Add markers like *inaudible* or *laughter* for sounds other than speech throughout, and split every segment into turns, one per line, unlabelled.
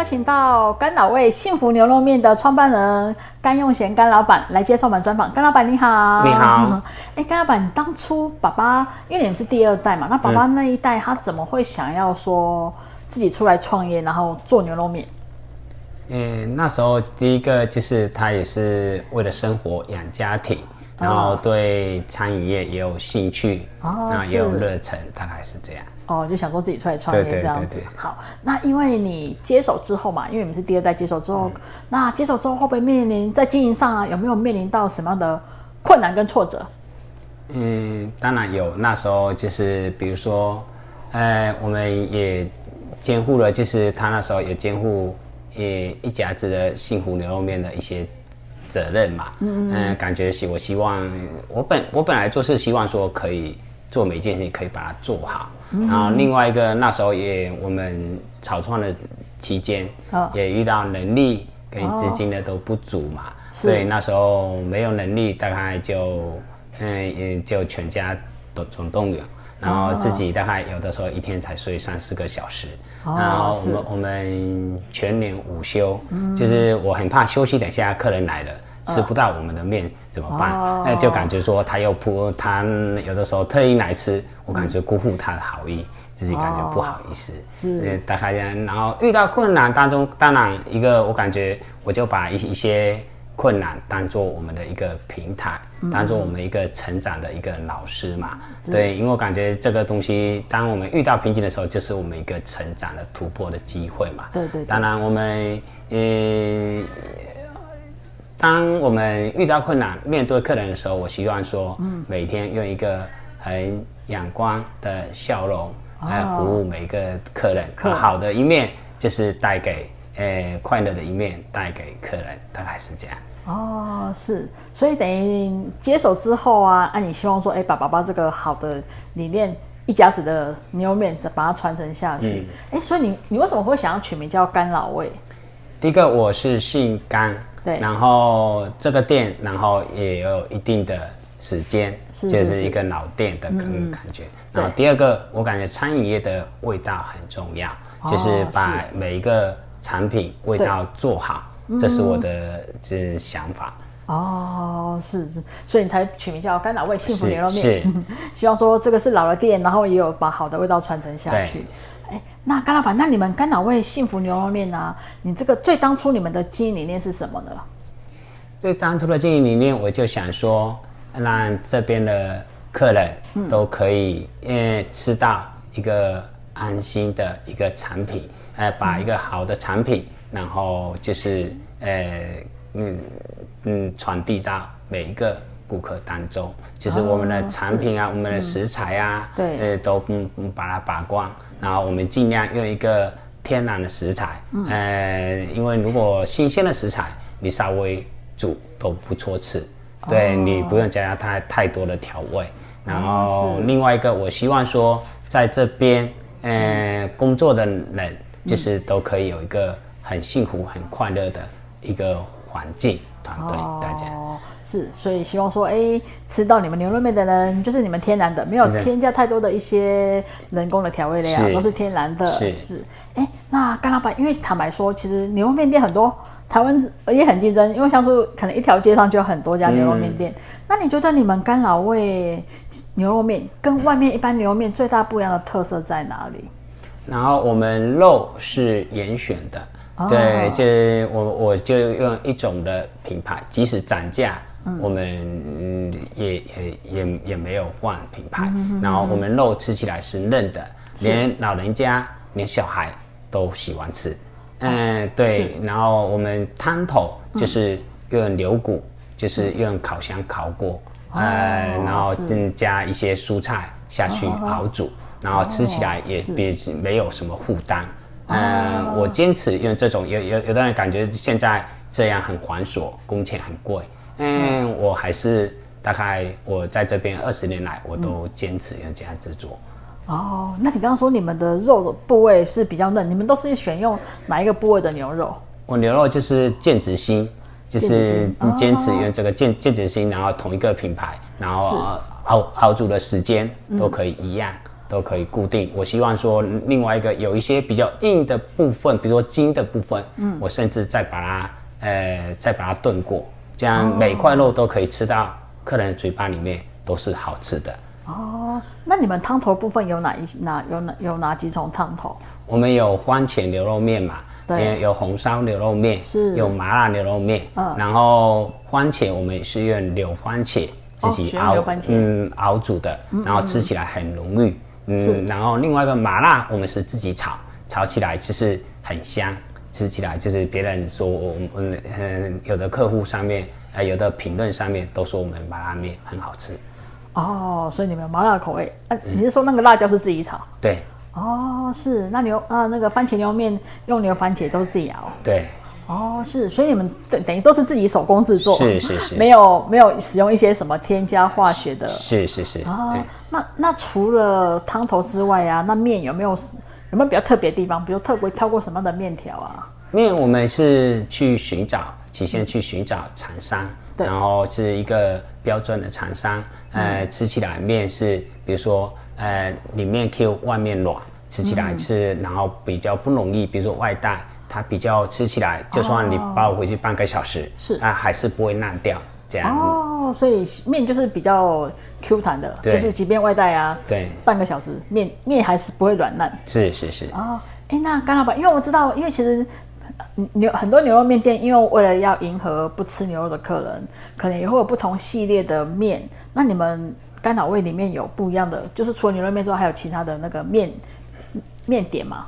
邀请到甘老味幸福牛肉面的创办人甘用贤甘老板来接受我们专访。甘老板你好。
你好。*laughs*
哎，甘老板，你当初爸爸因为你们是第二代嘛，那爸爸那一代他怎么会想要说自己出来创业，然后做牛肉面？
嗯，那时候第一个就是他也是为了生活养家庭，然后对餐饮业也有兴趣，
哦，
那也有热忱，大概是这样。
哦，就想说自己出来创业这样子。对对对对。好，那因为你接手之后嘛，因为你们是第二代接手之后，嗯、那接手之后会不会面临在经营上啊，有没有面临到什么样的困难跟挫折？
嗯，当然有。那时候就是比如说，呃，我们也肩负了，就是他那时候也肩负。也一家子的幸福牛肉面的一些责任嘛，嗯嗯，嗯，感觉希我希望我本我本来做是希望说可以做每件事情可以把它做好，然后另外一个那时候也我们草创的期间，哦，也遇到能力跟资金的都不足嘛，哦，所以那时候没有能力，大概就嗯也就全家都总动员。然后自己大概有的时候一天才睡三四个小时，哦、然后我们我们全年午休，嗯、就是我很怕休息，等下客人来了、哦、吃不到我们的面怎么办？那、哦、就感觉说他又不，他有的时候特意来吃，我感觉辜负他的好意，嗯、自己感觉不好意思。哦、是，大概这样。然后遇到困难当中，当然一个我感觉我就把一一些。困难当做我们的一个平台，当做我们一个成长的一个老师嘛。嗯、对，因为我感觉这个东西，当我们遇到瓶颈的时候，就是我们一个成长的突破的机会嘛。对，对对。当然，我们呃，当我们遇到困难，面对客人的时候，我希望说，嗯，每天用一个很阳光的笑容来服务每一个客人，可、哦、好的一面就是带给。呃，快乐的一面带给客人，大概是这样。
哦，是，所以等于接手之后啊，啊，你希望说，哎，把爸爸这个好的理念，一家子的牛肉面，再把它传承下去。哎、嗯，所以你你为什么会想要取名叫干老味？
第一个我是姓甘，
对，
然后这个店，然后也有一定的时间，是是是就是一个老店的感觉。嗯、然后第二个，我感觉餐饮业的味道很重要，哦、就是把每一个。产品味道做好，嗯、这是我的这想法。
哦，是是，所以你才取名叫甘老味幸福牛肉面。是，*laughs* 希望说这个是老的店，然后也有把好的味道传承下去。哎，那甘老板，那你们甘老味幸福牛肉面呢、啊？你这个最当初你们的经营理念是什么呢？
最当初的经营理念，我就想说，让这边的客人都可以，因为吃到一个安心的一个产品。呃，把一个好的产品，然后就是呃，嗯嗯，传递到每一个顾客当中，就是我们的产品啊，哦、我们的食材啊，嗯、对，呃，都嗯嗯把它把关，然后我们尽量用一个天然的食材，嗯、呃，因为如果新鲜的食材，你稍微煮都不错吃，对、哦、你不用加太太多的调味，然后另外一个，我希望说在这边呃工作的人。就是都可以有一个很幸福、很快乐的一个环境团队，
哦、
大家
是，所以希望说，哎，吃到你们牛肉面的人，就是你们天然的，没有添加太多的一些人工的调味料，是都是天然的。是是，哎，那甘老板，因为坦白说，其实牛肉面店很多，台湾也很竞争，因为像说可能一条街上就有很多家牛肉面店。嗯、那你觉得你们干老味牛肉面跟外面一般牛肉面最大不一样的特色在哪里？
然后我们肉是严选的，哦、对，就我我就用一种的品牌，即使涨价，嗯、我们也也也也没有换品牌。嗯、哼哼然后我们肉吃起来是嫩的，是连老人家连小孩都喜欢吃。嗯，哦、对。然后我们汤头就是用牛骨，嗯、就是用烤箱烤过，嗯、呃，然后嗯加一些蔬菜下去熬煮。哦然后吃起来也比没有什么负担，嗯、我坚持用这种，有有有的人感觉现在这样很繁琐，工钱很贵，嗯，嗯。我还是大概我在这边二十年来，我都坚持用这样制作。
哦，那你刚刚说你们的肉的部位是比较嫩，你们都是选用哪一个部位的牛肉？
我牛肉就是腱子心，就是坚持用这个腱腱子心，然后同一个品牌，然后熬熬煮的时间都可以一样。嗯都可以固定。我希望说另外一个有一些比较硬的部分，比如说筋的部分，嗯，我甚至再把它呃再把它炖过，这样每块肉都可以吃到客人的嘴巴里面都是好吃的。
哦，那你们汤头部分有哪一哪有哪有哪几种汤头？
我们有番茄牛肉面嘛，对，有红烧牛肉面，是，有麻辣牛肉面，嗯，然后番茄我们是用柳番茄自己熬，哦、嗯熬煮的，然后吃起来很浓郁。嗯，然后另外一个麻辣，我们是自己炒，炒起来就是很香，吃起来就是别人说我们嗯有的客户上面，呃有的评论上面都说我们麻辣面很好吃。
哦，所以你们有麻辣口味，啊，你是说那个辣椒是自己炒？
对。
哦，是，那牛啊那个番茄牛肉面用牛番茄都是自己熬？
对。
哦，是，所以你们等等于都是自己手工制作，
是是是，
没有没有使用一些什么添加化学的，
是是是。
哦，那那除了汤头之外啊，那面有没有有没有比较特别的地方？比如特别挑过什么样的面条啊？
面我们是去寻找，起先去寻找厂商，对，然后是一个标准的厂商，呃，吃起来面是，比如说呃里面 Q 外面软，吃起来是，然后比较不容易，比如说外带。它比较吃起来，就算你包回去半个小时，是啊，还是不会烂掉这样。
哦，所以面就是比较 Q 弹的，就是即便外带啊，对，半个小时面面还是不会软烂。
是是是。
哦，哎，那甘老板，因为我知道，因为其实牛很多牛肉面店，因为为了要迎合不吃牛肉的客人，可能也会有不同系列的面。那你们干脑味里面有不一样的，就是除了牛肉面之外，还有其他的那个面面点吗？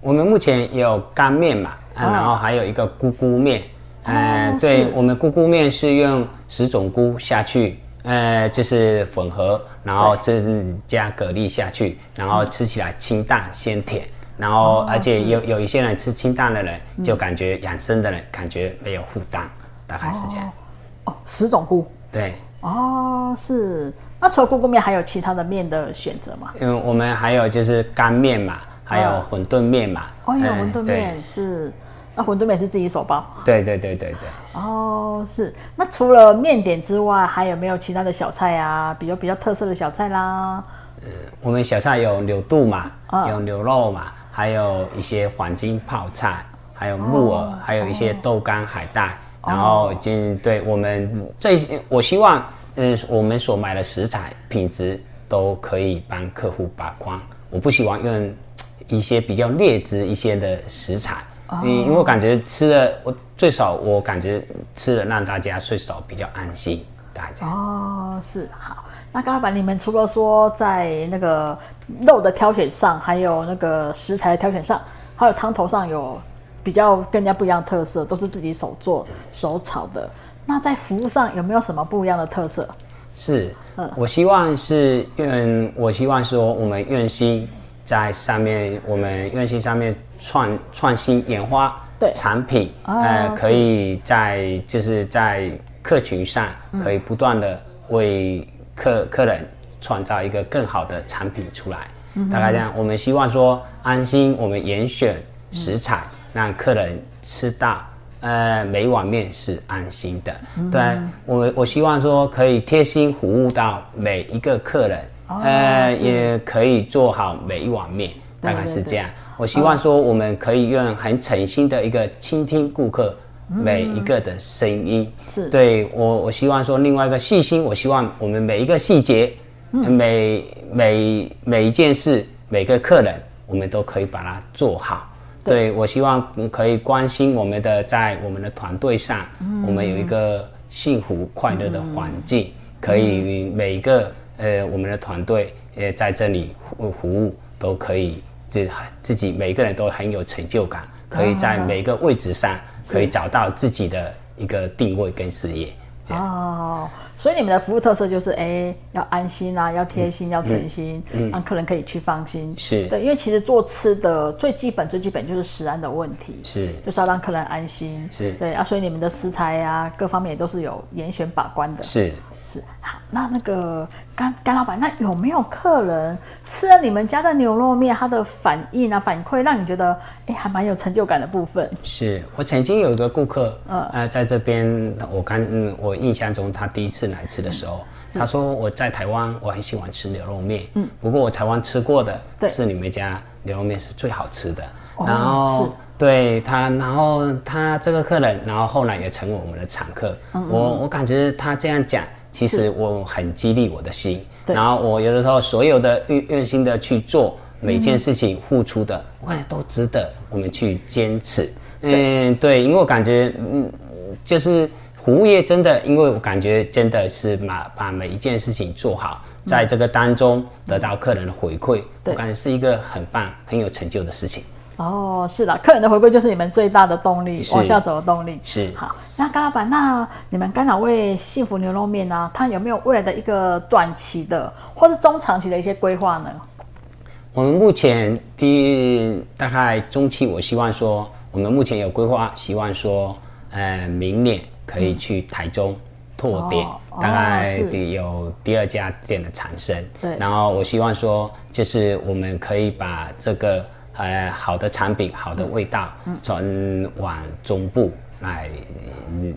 我们目前也有干面嘛，啊，然后还有一个菇菇面，呃，哦、对，我们菇菇面是用十种菇下去，呃，就是混合，然后再加蛤蜊下去，然后吃起来清淡鲜甜，然后而且有有一些人吃清淡的人就感觉养生的人感觉没有负担，大概是这样。
哦，十种菇。
对。
哦，是。那除了菇菇面还有其他的面的选择吗？
嗯，我们还有就是干面嘛。还有馄饨面嘛？
哦，有馄饨面是，那馄饨面是自己手包？
对对对对对。
哦，是。那除了面点之外，还有没有其他的小菜啊？比如比较特色的小菜啦？
呃，我们小菜有牛肚嘛，有牛肉嘛，还有一些黄金泡菜，还有木耳，还有一些豆干海带。然后，已经对我们这，我希望，嗯，我们所买的食材品质都可以帮客户把关。我不希望用。一些比较劣质一些的食材，嗯，因为我感觉吃的我最少，我感觉吃的让大家最少比较安心，大家。
哦，是好。那刚老板，你们除了说在那个肉的挑选上，还有那个食材的挑选上，还有汤头上有比较更加不一样的特色，都是自己手做手炒的。那在服务上有没有什么不一样的特色？
是，嗯，我希望是愿，我希望说我们用心。在上面，我们用心上面创创新研发产品，对呃，可以在就是在客群上可以不断的为客客人创造一个更好的产品出来。嗯、大概这样，我们希望说安心，我们严选食材，嗯、让客人吃到呃每一碗面是安心的。嗯、对，我我希望说可以贴心服务到每一个客人。呃，也可以做好每一碗面，大概是这样。我希望说，我们可以用很诚心的一个倾听顾客每一个的声音。是。对我，我希望说另外一个细心，我希望我们每一个细节，每每每一件事，每个客人，我们都可以把它做好。对，我希望可以关心我们的，在我们的团队上，我们有一个幸福快乐的环境，可以每一个。呃，我们的团队也在这里服务都可以自自己每个人都很有成就感，可以在每个位置上可以找到自己的一个定位跟事业。哦，所
以你们的服务特色就是哎要安心啊，要贴心，要诚心，嗯，让客人可以去放心。是。对，因为其实做吃的最基本最基本就是食安的问题。是。就是要让客人安心。是。对啊，所以你们的食材啊各方面也都是有严选把关的。
是。
是好，那那个甘甘老板，那有没有客人吃了你们家的牛肉面，他的反应啊反馈，让你觉得哎还蛮有成就感的部分？
是我曾经有一个顾客，嗯呃，在这边我刚嗯我印象中他第一次来吃的时候，嗯、他说我在台湾我很喜欢吃牛肉面，嗯，不过我台湾吃过的是你们家牛肉面是最好吃的，对然后、哦、是。对他，然后他这个客人，然后后来也成为我们的常客，嗯嗯。我我感觉他这样讲。其实我很激励我的心，然后我有的时候所有的用用心的去做每件事情付出的，我感觉都值得我们去坚持。嗯，对，因为我感觉嗯，就是服务业真的，因为我感觉真的是把把每一件事情做好，在这个当中得到客人的回馈，我感觉是一个很棒、很有成就的事情。
哦，是的，客人的回馈就是你们最大的动力，往下走的动力。
是。
好，那甘老板，那你们甘老味幸福牛肉面呢？它有没有未来的一个短期的或是中长期的一些规划呢？
我们目前第大概中期，我希望说，我们目前有规划，希望说，呃，明年可以去台中拓店，嗯、大概有第二家店的产生。对。然后我希望说，就是我们可以把这个。呃，好的产品，好的味道，转往中部来，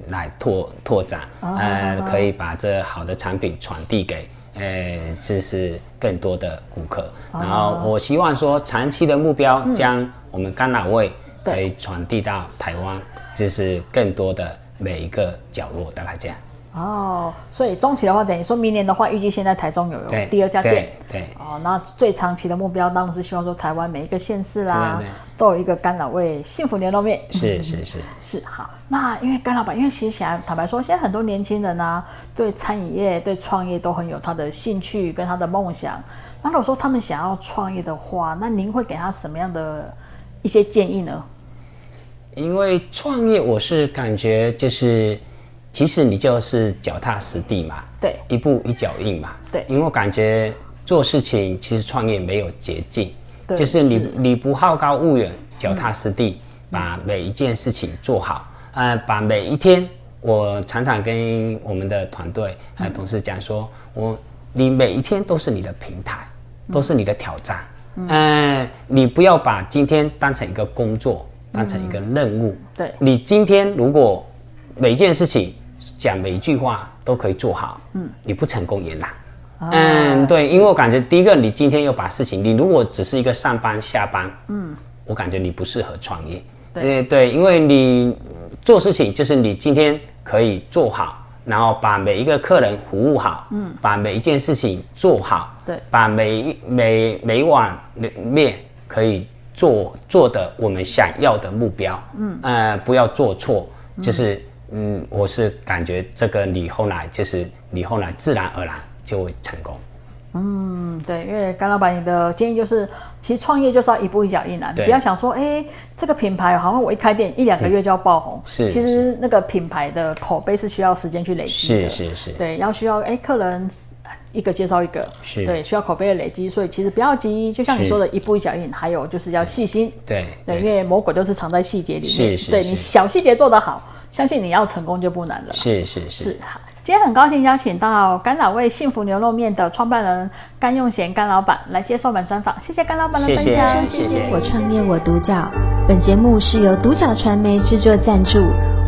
来拓拓展，呃，可以把这好的产品传递给，呃，就是更多的顾客。然后我希望说，长期的目标将我们甘老味可以传递到台湾，就是更多的每一个角落，大概这样。
哦，所以中期的话，等于说明年的话，预计现在台中有有第二家店。
对。对
哦，那最长期的目标当然是希望说台湾每一个县市啦，对对对都有一个干老味幸福牛肉面。
是是是。
是 *laughs* 好，那因为甘老板，因为其实想坦白说，现在很多年轻人啊，对餐饮业、对创业都很有他的兴趣跟他的梦想。那如果说他们想要创业的话，那您会给他什么样的一些建议呢？
因为创业，我是感觉就是。其实你就是脚踏实地嘛，
对，
一步一脚印嘛，
对，
因为我感觉做事情其实创业没有捷径，对，就是你是。你不好高骛远，脚踏实地，嗯、把每一件事情做好，呃，把每一天，我常常跟我们的团队还有同事讲说，嗯、我你每一天都是你的平台，都是你的挑战，嗯、呃，你不要把今天当成一个工作，当成一个任务，
嗯、对，
你今天如果每一件事情。讲每一句话都可以做好，嗯，你不成功也难，啊、嗯，对，因为我感觉第一个，你今天要把事情，你如果只是一个上班下班，嗯，我感觉你不适合创业，对，对，因为你做事情就是你今天可以做好，然后把每一个客人服务好，嗯，把每一件事情做好，对，把每一每每碗面可以做做的我们想要的目标，嗯，呃，不要做错，就是。嗯嗯，我是感觉这个你后来就是你后来自然而然就会成功。
嗯，对，因为甘老板你的建议就是，其实创业就是要一步一脚印啊，你不要想说，哎，这个品牌好像我一开店一两个月就要爆红，嗯、是，其实那个品牌的口碑是需要时间去累积的，
是是是，
对，要需要哎客人一个介绍一个，是，对，需要口碑的累积，所以其实不要急，就像你说的一步一脚印，还有就是要细心，
对，
对，因为魔鬼都是藏在细节里面，是是，对
是
你小细节做得好。相信你要成功就不难了。
是是是。
是好，今天很高兴邀请到甘老味幸福牛肉面的创办人甘用贤甘老板来接受我们专访。谢谢甘老板的分享。
谢谢。我创业我独角。本节目是由独角传媒制作赞助，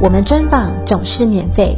我们专访总是免费。